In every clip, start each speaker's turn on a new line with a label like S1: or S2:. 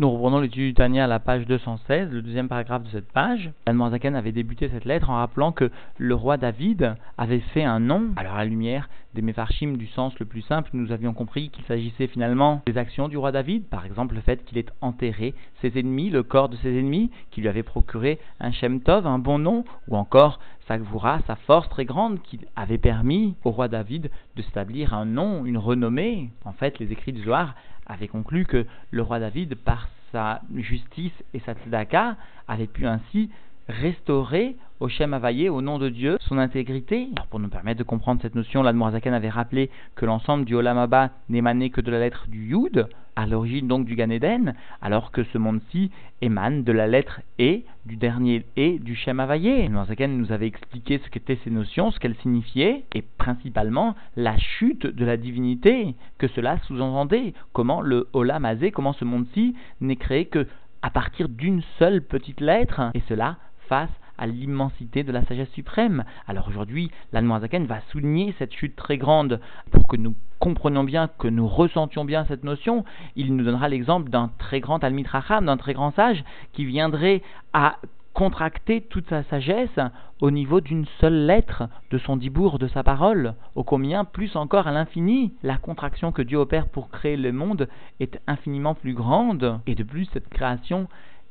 S1: Nous reprenons l'étude du Tania à la page 216, le deuxième paragraphe de cette page. Zaken avait débuté cette lettre en rappelant que le roi David avait fait un nom. Alors à la lumière des Mefarchim du sens le plus simple, nous avions compris qu'il s'agissait finalement des actions du roi David, par exemple le fait qu'il ait enterré ses ennemis, le corps de ses ennemis, qui lui avait procuré un Shem Tov, un bon nom, ou encore sa gvura, sa force très grande qui avait permis au roi David de s'établir un nom, une renommée. En fait, les écrits du Zohar avait conclu que le roi David, par sa justice et sa tzedaka, avait pu ainsi restaurer au Shem au nom de Dieu, son intégrité. Pour nous permettre de comprendre cette notion, l'Admorazaken avait rappelé que l'ensemble du Olam Abba n'émanait que de la lettre du Yud, à l'origine donc du Gan Eden, alors que ce monde-ci émane de la lettre E, du dernier E du Shem. L'Admorazaken nous avait expliqué ce qu'étaient ces notions, ce qu'elles signifiaient, et principalement la chute de la divinité que cela sous-entendait. Comment le Olam Azé, comment ce monde-ci n'est créé que à partir d'une seule petite lettre, et cela face à l'immensité de la sagesse suprême. Alors aujourd'hui, l'Anmoazaken va souligner cette chute très grande pour que nous comprenions bien, que nous ressentions bien cette notion. Il nous donnera l'exemple d'un très grand Almitracham, d'un très grand sage, qui viendrait à contracter toute sa sagesse au niveau d'une seule lettre de son dibourg, de sa parole, au combien plus encore à l'infini. La contraction que Dieu opère pour créer le monde est infiniment plus grande, et de plus cette création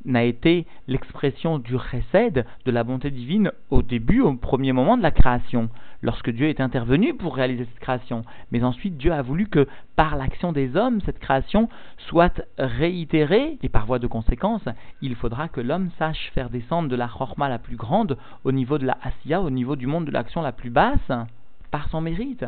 S1: n'a été l'expression du recède de la bonté divine au début, au premier moment de la création, lorsque Dieu est intervenu pour réaliser cette création. Mais ensuite, Dieu a voulu que par l'action des hommes, cette création soit réitérée, et par voie de conséquence, il faudra que l'homme sache faire descendre de la chorma la plus grande au niveau de la asiya, au niveau du monde de l'action la plus basse, par son mérite.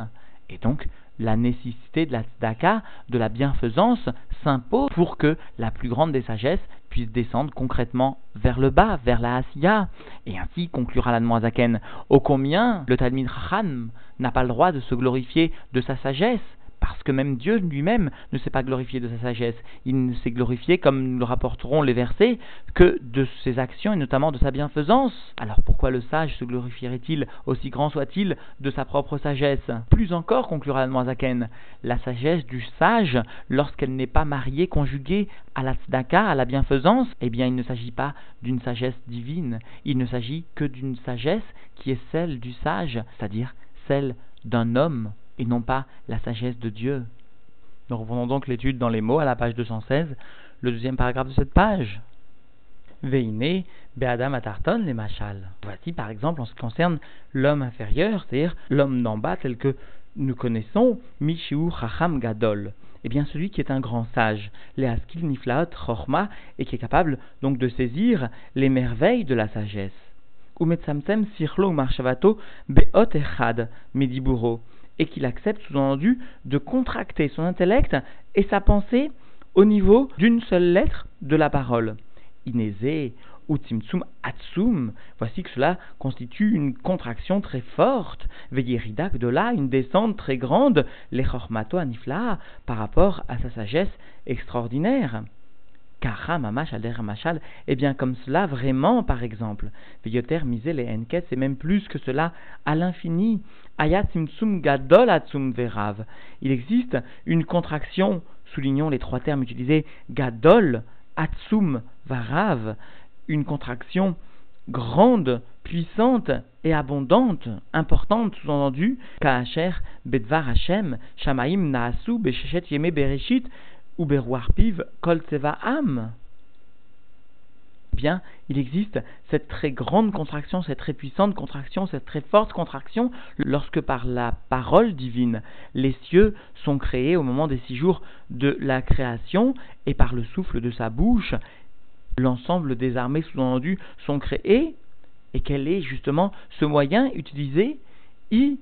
S1: Et donc, la nécessité de la tzedaka, de la bienfaisance, s'impose pour que la plus grande des sagesses puisse descendre concrètement vers le bas, vers la Asiya. Et ainsi conclura la Zaken, ô combien le Talmid Chacham n'a pas le droit de se glorifier de sa sagesse, parce que même Dieu lui-même ne s'est pas glorifié de sa sagesse. Il ne s'est glorifié, comme nous le rapporterons les versets, que de ses actions et notamment de sa bienfaisance. Alors pourquoi le sage se glorifierait-il, aussi grand soit-il, de sa propre sagesse? Plus encore, conclura Zaken, la sagesse du sage, lorsqu'elle n'est pas mariée, conjuguée à la tzedaka, à la bienfaisance, eh bien il ne s'agit pas d'une sagesse divine, il ne s'agit que d'une sagesse qui est celle du sage, c'est-à-dire celle d'un homme et non pas la sagesse de Dieu. Nous reprenons donc l'étude dans les mots à la page 216, le deuxième paragraphe de cette page. Veine, Be'adam Atarton, les machal. Voici par exemple en ce qui concerne l'homme inférieur, c'est-à-dire l'homme d'en bas tel que nous connaissons, Mishiu Chacham Gadol. Eh bien, celui qui est un grand sage, les Askil Niflaot Chorma, et qui est capable donc de saisir les merveilles de la sagesse. Sirlo Beot Echad Mediburo et qu'il accepte sous-entendu de contracter son intellect et sa pensée au niveau d'une seule lettre de la parole. Inézé ou Tzimtzum Atsum, voici que cela constitue une contraction très forte, Veyeridak de là, une descente très grande, l'Echormato Anifla, par rapport à sa sagesse extraordinaire. Et bien comme cela vraiment par exemple. Veyoter misé les enquêtes, c'est même plus que cela à l'infini. Il existe une contraction, soulignons les trois termes utilisés, gadol, atsum, varav, une contraction grande, puissante et abondante, importante, sous-entendu, Kaacher, Bedvar Hashem, Shamaim Naasu, Bereshit, ou piv kol am. Bien, il existe cette très grande contraction, cette très puissante contraction, cette très forte contraction, lorsque par la parole divine, les cieux sont créés au moment des six jours de la création, et par le souffle de sa bouche, l'ensemble des armées sous-entendues sont créées, et quel est justement ce moyen utilisé? I,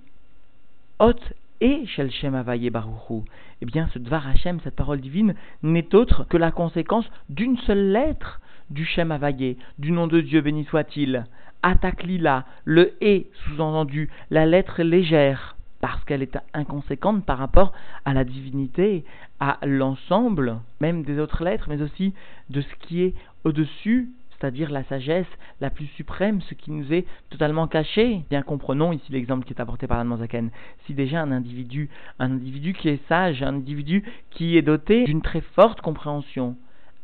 S1: Hot et Shel Shem Avaye Baruchu. Eh bien, ce Dvar Hashem, cette parole divine, n'est autre que la conséquence d'une seule lettre du Shem Avaye, du nom de Dieu béni soit-il. Ataklila, le et, sous-entendu, la lettre légère, parce qu'elle est inconséquente par rapport à la divinité, à l'ensemble, même des autres lettres, mais aussi de ce qui est au-dessus c'est-à-dire la sagesse la plus suprême, ce qui nous est totalement caché. Bien comprenons ici l'exemple qui est apporté par Zaken. Si déjà un individu, un individu qui est sage, un individu qui est doté d'une très forte compréhension,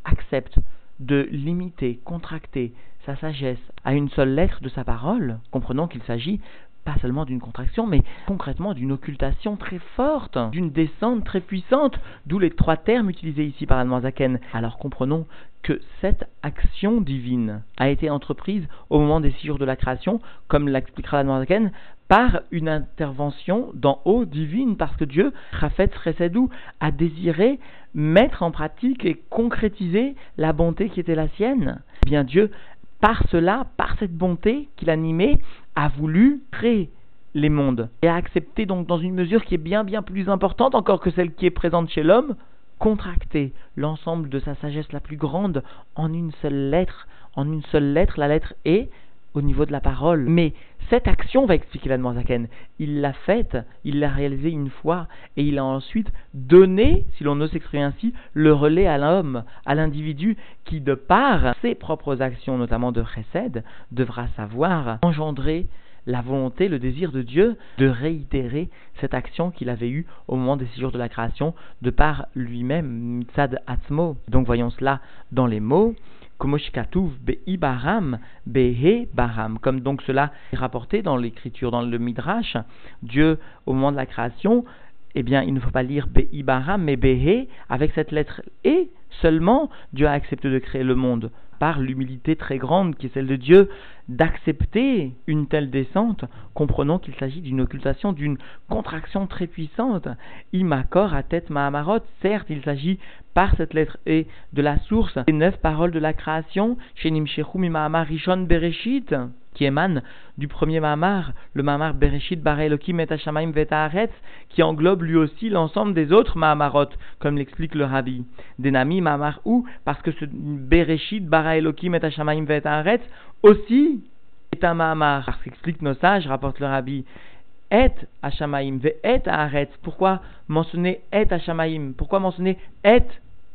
S1: accepte de limiter, contracter sa sagesse à une seule lettre de sa parole, comprenons qu'il s'agit pas seulement d'une contraction, mais concrètement d'une occultation très forte, d'une descente très puissante, d'où les trois termes utilisés ici par Zaken. Alors comprenons que cette action divine a été entreprise au moment des six jours de la création, comme l'expliquera Zaken, par une intervention d'en haut divine, parce que Dieu, Rafet Resedou, a désiré mettre en pratique et concrétiser la bonté qui était la sienne. Eh bien Dieu par cela, par cette bonté qu'il animait, a voulu créer les mondes et a accepté donc dans une mesure qui est bien bien plus importante encore que celle qui est présente chez l'homme, contracter l'ensemble de sa sagesse la plus grande en une seule lettre, en une seule lettre, la lettre E, au niveau de la parole. Mais cette action, va expliquer la Zaken, il l'a faite, il l'a réalisée une fois, et il a ensuite donné, si l'on ose s'exprimer ainsi, le relais à l'homme, à l'individu, qui de par ses propres actions, notamment de chesed, devra savoir engendrer la volonté, le désir de Dieu de réitérer cette action qu'il avait eue au moment des six jours de la création, de par lui-même, mitzad atzmo. Donc voyons cela dans les mots. Comme donc cela est rapporté dans l'écriture, dans le Midrash, Dieu, au moment de la création, eh bien, il ne faut pas lire Be'i Baram, mais Behe, avec cette lettre. E seulement, Dieu a accepté de créer le monde l'humilité très grande qui est celle de Dieu, d'accepter une telle descente, comprenons qu'il s'agit d'une occultation, d'une contraction très puissante. Imakor à tête Mahamarot, certes, il s'agit par cette lettre E de la source des neuf paroles de la création, Bereshit qui émane du premier Mahamar, le Mahamar Bereshit Bara Elohim et Hashamaim qui englobe lui aussi l'ensemble des autres Mahamarot, comme l'explique le Rabbi. Denami Mahamar ou, parce que ce Bereshit Bara Elohim et Hashamaim aussi est un Mahamar. Parce qu'explique nos sages, rapporte le Rabbi, et Hashamaim, ve Pourquoi mentionner et Hashamaim? Pourquoi mentionner et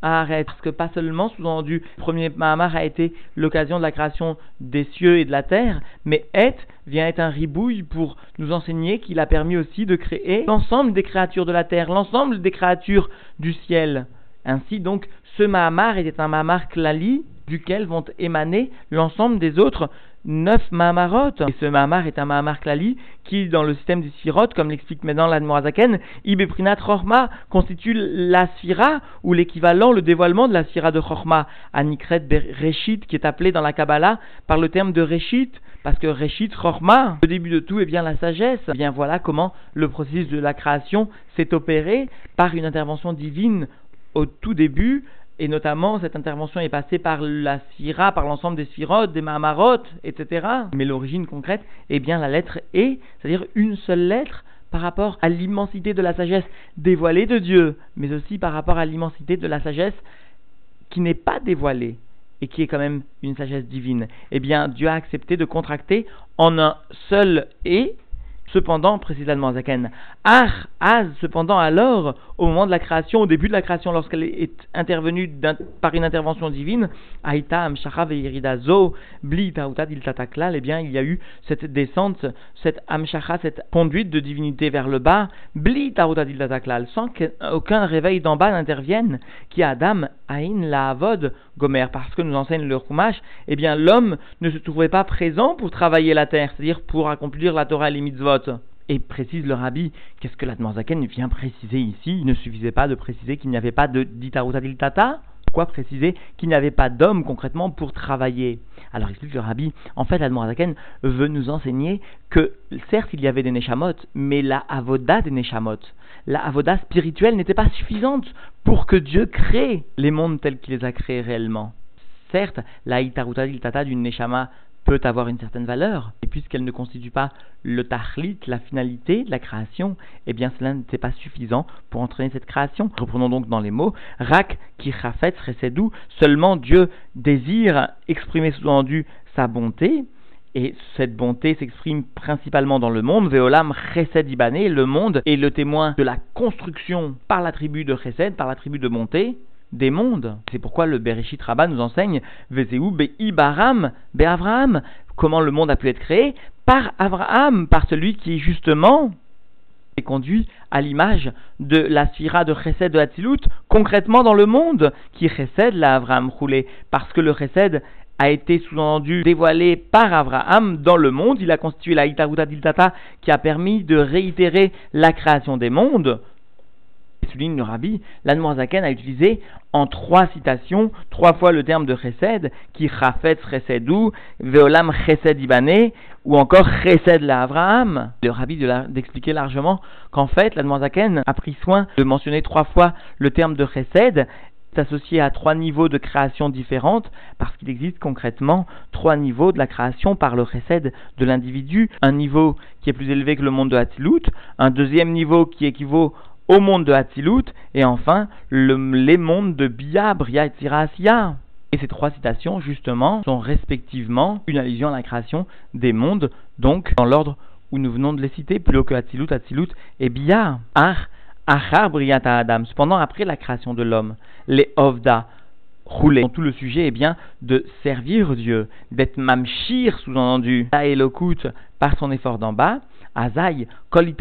S1: Parce que pas seulement, sous-entendu, premier Mahamar a été l'occasion de la création des cieux et de la terre, mais Et vient être un ribouille pour nous enseigner qu'il a permis aussi de créer l'ensemble des créatures de la terre, l'ensemble des créatures du ciel. Ainsi donc, ce Mahamar était un Mahamar klali, duquel vont émaner l'ensemble des autres neuf Mahamarot. Et ce Mahamar est un Mahamar Klali qui, dans le système des Sirot, comme l'explique maintenant l'Admorazaken, Ibeprinat Chorma constitue la Sira, ou l'équivalent, le dévoilement de la Sira de Chorma, Anikret Reshit, qui est appelé dans la Kabbalah par le terme de Reshit, parce que Reshit, Chorma, le début de tout est bien la sagesse. Et eh bien voilà comment le processus de la création s'est opéré par une intervention divine au tout début, et notamment cette intervention est passée par la sira, par l'ensemble des sirotes, des mahamarot, etc. Mais l'origine concrète est bien la lettre E, c'est-à-dire une seule lettre par rapport à l'immensité de la sagesse dévoilée de Dieu, mais aussi par rapport à l'immensité de la sagesse qui n'est pas dévoilée et qui est quand même une sagesse divine. Eh bien, Dieu a accepté de contracter en un seul E Cependant, précise Zaken, Ar, Az, cependant, alors, au moment de la création, au début de la création, lorsqu'elle est intervenue par une intervention divine, Aïta, Amshacha, Zo, Bli, Il Tataklal, eh bien, il y a eu cette descente, cette Amshacha, cette conduite de divinité vers le bas, Bli, Il Tataklal, sans qu'aucun réveil d'en bas n'intervienne, qui Adam, Aïn, la Avod, Gomer, parce que nous enseigne le Chumash, eh bien, l'homme ne se trouvait pas présent pour travailler la terre, c'est-à-dire pour accomplir la Torah et les mitzvot. Et précise le rabbi, qu'est-ce que la Zaken vient préciser ici? Il ne suffisait pas de préciser qu'il n'y avait pas de ditaruta tata Pourquoi préciser qu'il n'y avait pas d'homme concrètement pour travailler? Alors explique le rabbi, en fait la Zaken veut nous enseigner que certes il y avait des neshamot, mais la avoda des neshamot, la avoda spirituelle n'était pas suffisante pour que Dieu crée les mondes tels qu'il les a créés réellement. Certes, la itaruta tata d'une neshama peut avoir une certaine valeur, et puisqu'elle ne constitue pas le tahlit, la finalité de la création, eh bien cela n'était pas suffisant pour entraîner cette création. Reprenons donc dans les mots, Rak ki chafet resedou, seulement Dieu désire exprimer sous-entendu sa bonté, et cette bonté s'exprime principalement dans le monde. Veolam Chesed Ibané, le monde est le témoin de la construction par la tribu de Chesed, par la tribu de bonté, des mondes. C'est pourquoi le Bereshit Rabbah nous enseigne Vezeu Ibaram be Avraham, comment le monde a pu être créé par Abraham, par celui qui justement est conduit à l'image de la sphira de Chesed de Hatzilut, concrètement dans le monde, qui Chesed la Avraham roulé, parce que le Chesed a été sous-entendu dévoilé par Abraham dans le monde. Il a constitué la Itaruta Diltata qui a permis de réitérer la création des mondes. Souligne le rabbi, a utilisé en trois citations, trois fois le terme de chesed, qui chafetz chesedou, veolam chesed ibane, ou encore chesed la Abraham. Le rabbi d'expliquer largement qu'en fait, l'Anmoazaken a pris soin de mentionner trois fois le terme de chesed, associé à trois niveaux de création différentes parce qu'il existe concrètement trois niveaux de la création par le recède de l'individu. Un niveau qui est plus élevé que le monde de Hatzilut, un deuxième niveau qui équivaut au monde de Hatzilut, et enfin les mondes de Bia, Bria et. Et ces trois citations, justement, sont respectivement une allusion à la création des mondes, donc dans l'ordre où nous venons de les citer, plus que Hatzilut, Hatzilut et Bia. Ar, Achar Briata Adam. Cependant, après la création de l'homme, les Ovda, roulés. Tout le sujet est bien de servir Dieu, d'être mamshir, sous-entendu, Elokut, par son effort d'en bas. Azaï, Kol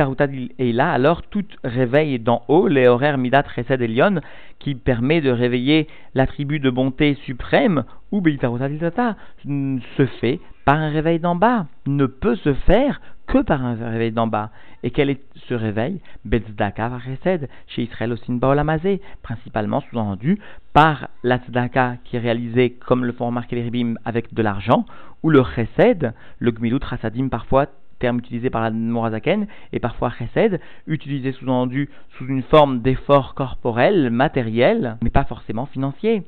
S1: et là, alors tout réveil d'en haut, les horaires Midat Chesed Elion, qui permet de réveiller l'attribut de bonté suprême, ou Tata, se fait par un réveil d'en bas, ne peut se faire que par un réveil d'en bas. Et quel est ce réveil? Betzdaka Varesed, chez Israël au Olamazé, principalement sous-entendu par la tzedaka qui est réalisée, comme le font remarquer les ribim, avec de l'argent, ou le chesed, le gmilut rasadim parfois terme utilisé par la Morazaken, et parfois chesed, utilisé sous-entendu sous une forme d'effort corporel, matériel, mais pas forcément financier,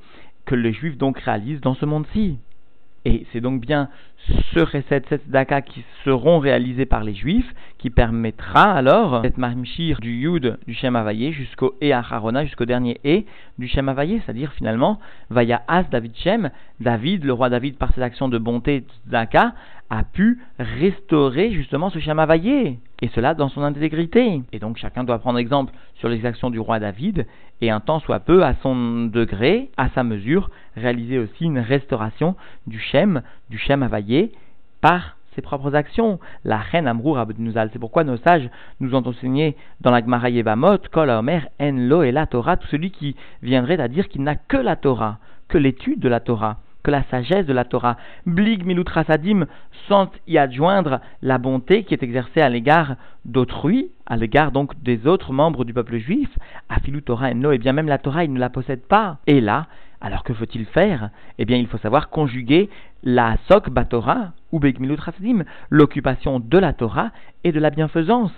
S1: que les juifs donc réalisent dans ce monde-ci. Et c'est donc bien ce cette daka qui seront réalisés par les juifs, qui permettra alors cette marmchir du yud du Shem Havaye jusqu'au e acharona, jusqu'au dernier e du Shem Havaye, c'est-à-dire finalement, vaya as David Shem, David, le roi David par ses actions de bonté daka, a pu restaurer justement ce Shamavaye, et cela dans son intégrité. Et donc chacun doit prendre exemple sur les actions du roi David, et un temps soit peu, à son degré, à sa mesure, réaliser aussi une restauration du Shem, du Shem Havaye, par ses propres actions. La reine Amrou Rabbedounuzal. C'est pourquoi nos sages nous ont enseigné dans la Gemara Yevamot, Kol Omer En Lo et la Torah, tout celui qui viendrait à dire qu'il n'a que la Torah, que l'étude de la Torah que la sagesse de la Torah. Blig milutrasadim sans y adjoindre la bonté qui est exercée à l'égard d'autrui, à l'égard donc des autres membres du peuple juif. Afilu Torah no, et bien même la Torah, il ne la possède pas. Et là, alors que faut-il faire? Eh bien, il faut savoir conjuguer la sok batora ou beg milutrasadim, l'occupation de la Torah et de la bienfaisance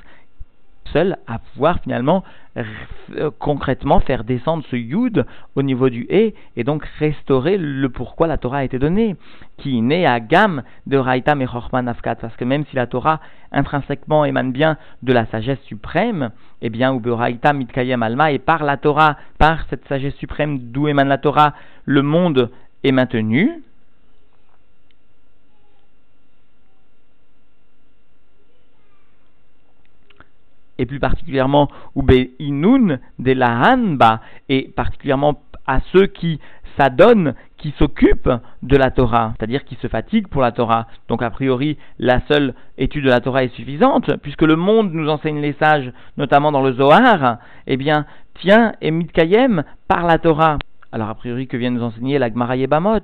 S1: seul à pouvoir finalement euh, concrètement faire descendre ce yud au niveau du et et donc restaurer le pourquoi la Torah a été donnée, qui naît à gamme de Raïtam et Chorman Afkat, parce que même si la Torah intrinsèquement émane bien de la sagesse suprême, eh bien, ou Raïtam Mitkayem Alma, et par la Torah, par cette sagesse suprême d'où émane la Torah, le monde est maintenu, et plus particulièrement Inun de la Hanba, et particulièrement à ceux qui s'adonnent, qui s'occupent de la Torah, c'est-à-dire qui se fatiguent pour la Torah. Donc a priori, la seule étude de la Torah est suffisante, puisque le monde nous enseigne les sages, notamment dans le Zohar, eh bien, tient et mitkayem par la Torah. Alors a priori, que vient nous enseigner la Gemara Yebamot?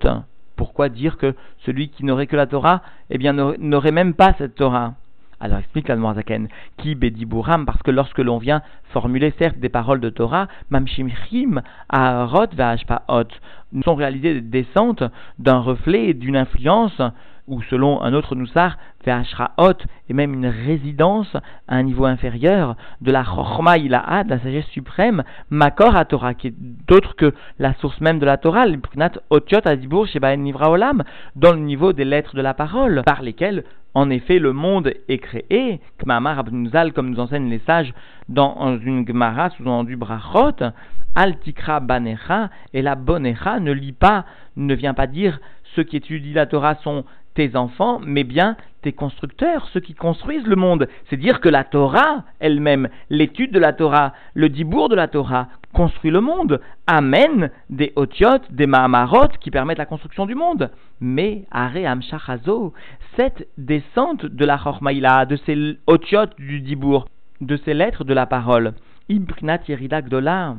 S1: Pourquoi dire que celui qui n'aurait que la Torah, eh bien, n'aurait même pas cette Torah? Alors explique la Zaken, qui bediburam, parce que lorsque l'on vient formuler certes des paroles de Torah, mamshimchim, aharot hot, sont réalisées des descentes d'un reflet et d'une influence ou selon un autre Noussar, haute et même une résidence à un niveau inférieur de la Chorma Ilaha, de la sagesse suprême, Makor à Torah, qui est d'autre que la source même de la Torah, l'Ipknat Otiot Adibur Shebaen Nivra Olam, dans le niveau des lettres de la parole, par lesquelles en effet, le monde est créé, Kmamar Abnuzal, comme nous enseignent les sages dans une Gemara sous du Brachot, Altikra Banecha, et la Bonecha ne lit pas, ne vient pas dire ceux qui étudient la Torah sont tes enfants, mais bien tes constructeurs, ceux qui construisent le monde. C'est dire que la Torah elle-même, l'étude de la Torah, le dibour de la Torah, construit le monde, amène des otiotes, des mahamarot qui permettent la construction du monde. Mais Are Shachazo, cette descente de la Chormaïla, de ces otiotes du dibour, de ces lettres de la parole. Ibrinat Yerida Gdola.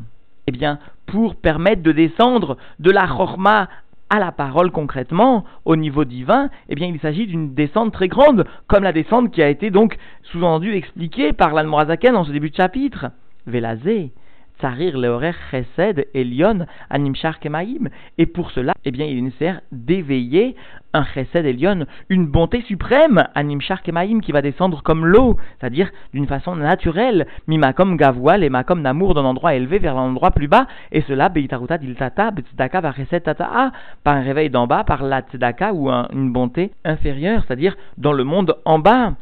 S1: Eh bien, pour permettre de descendre de la Chorma à la parole concrètement, au niveau divin, eh bien il s'agit d'une descente très grande, comme la descente qui a été donc sous-entendue expliquée par l'Anmorazaken en ce début de chapitre. Velazé, Tsarir Leorer Chesed Elion Animshar Kemaim. Et pour cela, eh bien, il est nécessaire d'éveiller un Chesed Elion, une bonté suprême, Animshar Kemaim, qui va descendre comme l'eau, c'est-à-dire d'une façon naturelle, Mimakom Gavoal et Makom Namour d'un endroit élevé vers l'endroit plus bas, et cela, Beitaruta Diltata, Betzdaka va Chesed Tata'a, par un réveil d'en bas, par la Tzedaka ou une bonté inférieure, c'est-à-dire dans le monde en bas.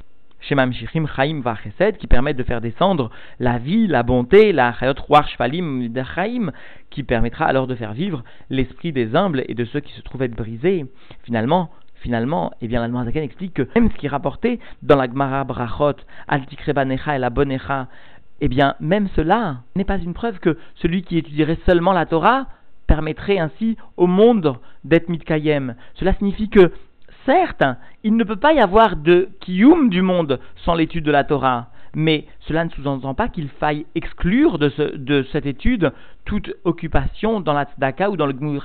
S1: Shemam Shichim Chaim Vachesed, qui permettent de faire descendre la vie, la bonté, la Chayot Ruach Shvalim Chaim, qui permettra alors de faire vivre l'esprit des humbles et de ceux qui se trouvent être brisés. Finalement, Finalement, eh bien, l'Almanzaken explique que même ce qui est rapporté dans la Gemara Brachot, Altikrebanecha et la Bonecha, eh bien, même cela n'est pas une preuve que celui qui étudierait seulement la Torah permettrait ainsi au monde d'être mitkayem. Cela signifie que Certes, il ne peut pas y avoir de kiyum du monde sans l'étude de la Torah, mais cela ne sous-entend pas qu'il faille exclure de, cette étude toute occupation dans la tzedaka ou dans le gmur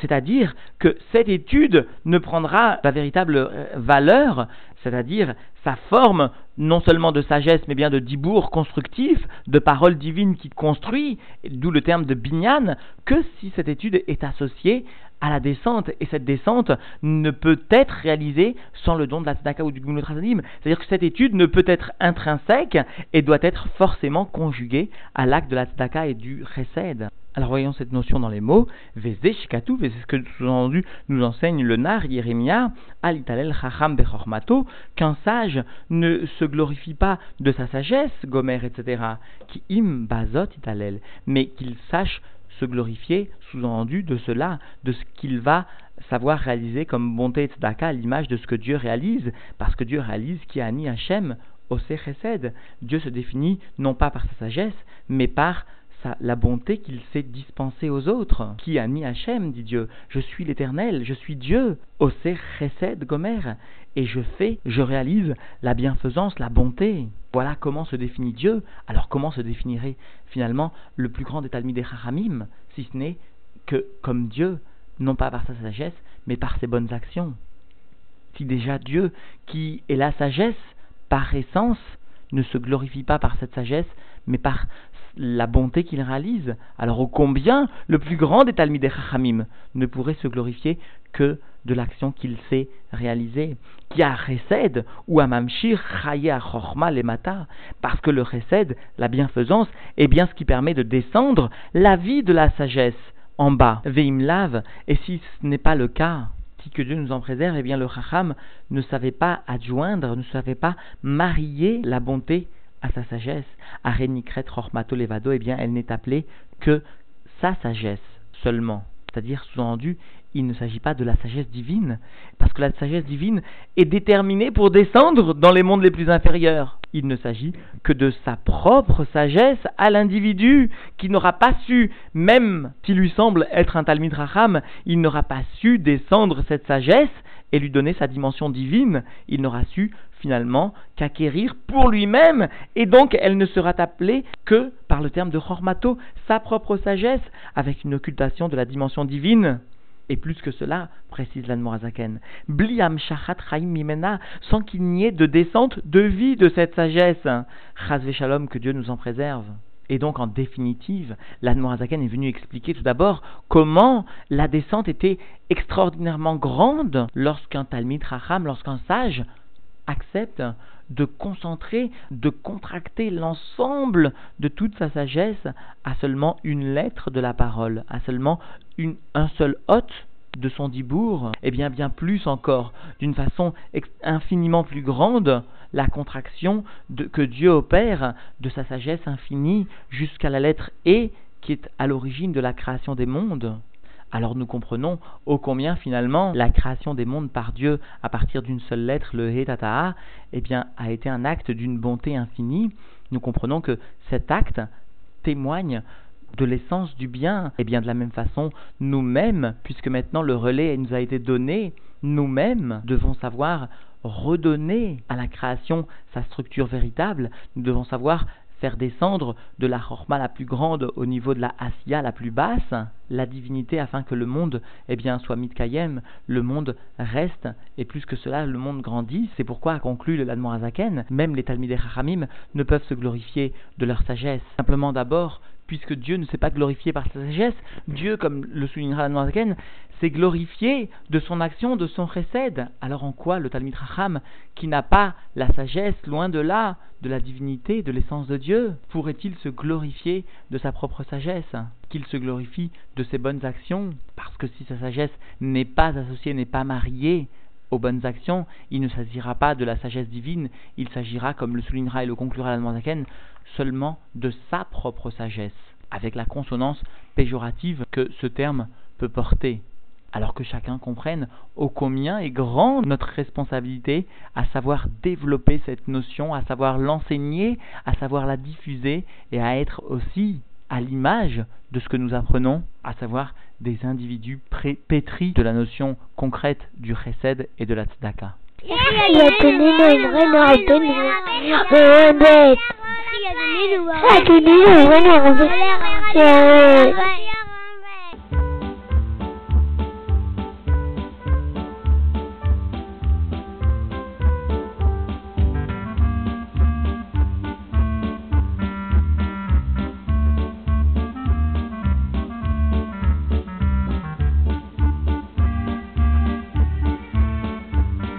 S1: c'est-à-dire que cette étude ne prendra la véritable euh, valeur, c'est-à-dire sa forme non seulement de sagesse, mais bien de dibour constructif, de parole divine qui construit, d'où le terme de binyan, que si cette étude est associée à la descente, et cette descente ne peut être réalisée sans le don de la tzedaka ou du gmut C'est-à-dire que cette étude ne peut être intrinsèque et doit être forcément conjuguée à l'acte de la tzedaka et du chesed. Alors voyons cette notion dans les mots. Vezé c'est ce que sous-entendu nous enseigne le nar Yeremia, alitalel chacham bechormato, qu'un sage ne se glorifie pas de sa sagesse, gomer, etc., qui im bazot italel, mais qu'il sache se glorifier, sous-entendu, de cela, de ce qu'il va savoir réaliser comme bonté tzedaka à l'image de ce que Dieu réalise, parce que Dieu réalise qui a ni Hachem, au. Dieu se définit non pas par sa sagesse, mais par la bonté qu'il s'est dispensée aux autres. Qui a ni Hachem, dit Dieu, je suis l'éternel, je suis Dieu, Osé Chesed Gomer, et je fais, je réalise la bienfaisance, la bonté. Voilà comment se définit Dieu. Alors comment se définirait finalement le plus grand des Talmidei Chachamim, si ce n'est que comme Dieu, non pas par sa sagesse, mais par ses bonnes actions? Si déjà Dieu, qui est la sagesse, par essence, ne se glorifie pas par cette sagesse, mais par la bonté qu'il réalise. Alors, ô combien le plus grand des Talmidei Chachamim ne pourrait se glorifier que de l'action qu'il sait réaliser? Qui a chesed ou a mamshir chaya chorma lemata. Parce que le chesed, la bienfaisance, est bien ce qui permet de descendre la vie de la sagesse en bas. Veim lave. Et si ce n'est pas le cas, si que Dieu nous en préserve, eh bien le chacham ne savait pas adjoindre, ne savait pas marier la bonté à sa sagesse. Arenikret Rormato Levado, eh bien, elle n'est appelée que sa sagesse seulement. C'est-à-dire, sous-entendu, il ne s'agit pas de la sagesse divine, parce que la sagesse divine est déterminée pour descendre dans les mondes les plus inférieurs. Il ne s'agit que de sa propre sagesse à l'individu, qui n'aura pas su, même s'il lui semble être un Talmud Raham, il n'aura pas su descendre cette sagesse et lui donner sa dimension divine. Il n'aura su finalement qu'acquérir pour lui-même, et donc elle ne sera appelée que par le terme de Chormato, sa propre sagesse, avec une occultation de la dimension divine. Et plus que cela, précise l'Anmorazaken, Bliam Shachat Chaim Mimena, sans qu'il n'y ait de descente de vie de cette sagesse. Chazve Shalom, que Dieu nous en préserve. Et donc, en définitive, l'Anmorazaken est venu expliquer tout d'abord comment la descente était extraordinairement grande lorsqu'un Talmid Racham, lorsqu'un sage accepte de concentrer, de contracter l'ensemble de toute sa sagesse à seulement une lettre de la parole, à seulement un seul hôte de son dibourg, et bien bien plus encore, d'une façon infiniment plus grande, la contraction que Dieu opère de sa sagesse infinie jusqu'à la lettre E qui est à l'origine de la création des mondes alors nous comprenons ô combien finalement la création des mondes par Dieu à partir d'une seule lettre, le He Tata'a, eh bien, a été un acte d'une bonté infinie. Nous comprenons que cet acte témoigne de l'essence du bien. Et eh bien de la même façon, nous-mêmes, puisque maintenant le relais nous a été donné, nous-mêmes devons savoir redonner à la création sa structure véritable, nous devons savoir faire descendre de la chorma la plus grande au niveau de la asiya la plus basse, la divinité afin que le monde eh bien, soit mitkayem, le monde reste, et plus que cela, le monde grandit. C'est pourquoi, a conclu le Ladmorazaken, même les Talmidei Chachamim ne peuvent se glorifier de leur sagesse. Simplement d'abord, puisque Dieu ne s'est pas glorifié par sa sagesse, Dieu, comme le soulignera Ladmorazaken, s'est glorifié de son action, de son chesed. Alors en quoi le Talmid Racham, qui n'a pas la sagesse, loin de là, de la divinité, de l'essence de Dieu, pourrait-il se glorifier de sa propre sagesse Qu'il se glorifie de ses bonnes actions? Parce que si sa sagesse n'est pas associée, n'est pas mariée aux bonnes actions, il ne s'agira pas de la sagesse divine, il s'agira, comme le soulignera et le conclura la seulement de sa propre sagesse, avec la consonance péjorative que ce terme peut porter alors que chacun comprenne ô combien est grande notre responsabilité à savoir développer cette notion, à savoir l'enseigner, à savoir la diffuser et à être aussi à l'image de ce que nous apprenons, à savoir des individus pétris de la notion concrète du chesed et de la tzedaka.
S2: Il y a des mises ou pas
S3: Ah, des mises, ouais, non, on peut faire...